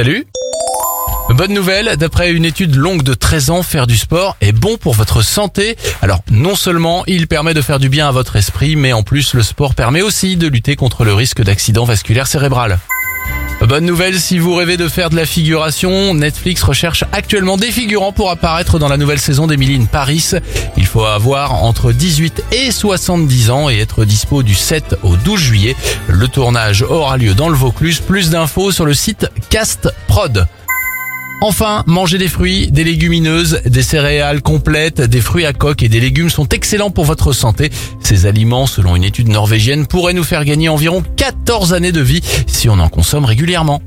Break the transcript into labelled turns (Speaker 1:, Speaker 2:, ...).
Speaker 1: Salut Bonne nouvelle, d'après une étude longue de 13 ans, faire du sport est bon pour votre santé. Alors non seulement il permet de faire du bien à votre esprit, mais en plus le sport permet aussi de lutter contre le risque d'accident vasculaire cérébral. Bonne nouvelle, si vous rêvez de faire de la figuration, Netflix recherche actuellement des figurants pour apparaître dans la nouvelle saison d'Emily in Paris. Il faut avoir entre 18 et 70 ans et être dispo du 7 au 12 juillet. Le tournage aura lieu dans le Vaucluse. Plus d'infos sur le site Cast Prod. Enfin, manger des fruits, des légumineuses, des céréales complètes, des fruits à coque et des légumes sont excellents pour votre santé. Ces aliments, selon une étude norvégienne, pourraient nous faire gagner environ 14 années de vie si on en consomme régulièrement.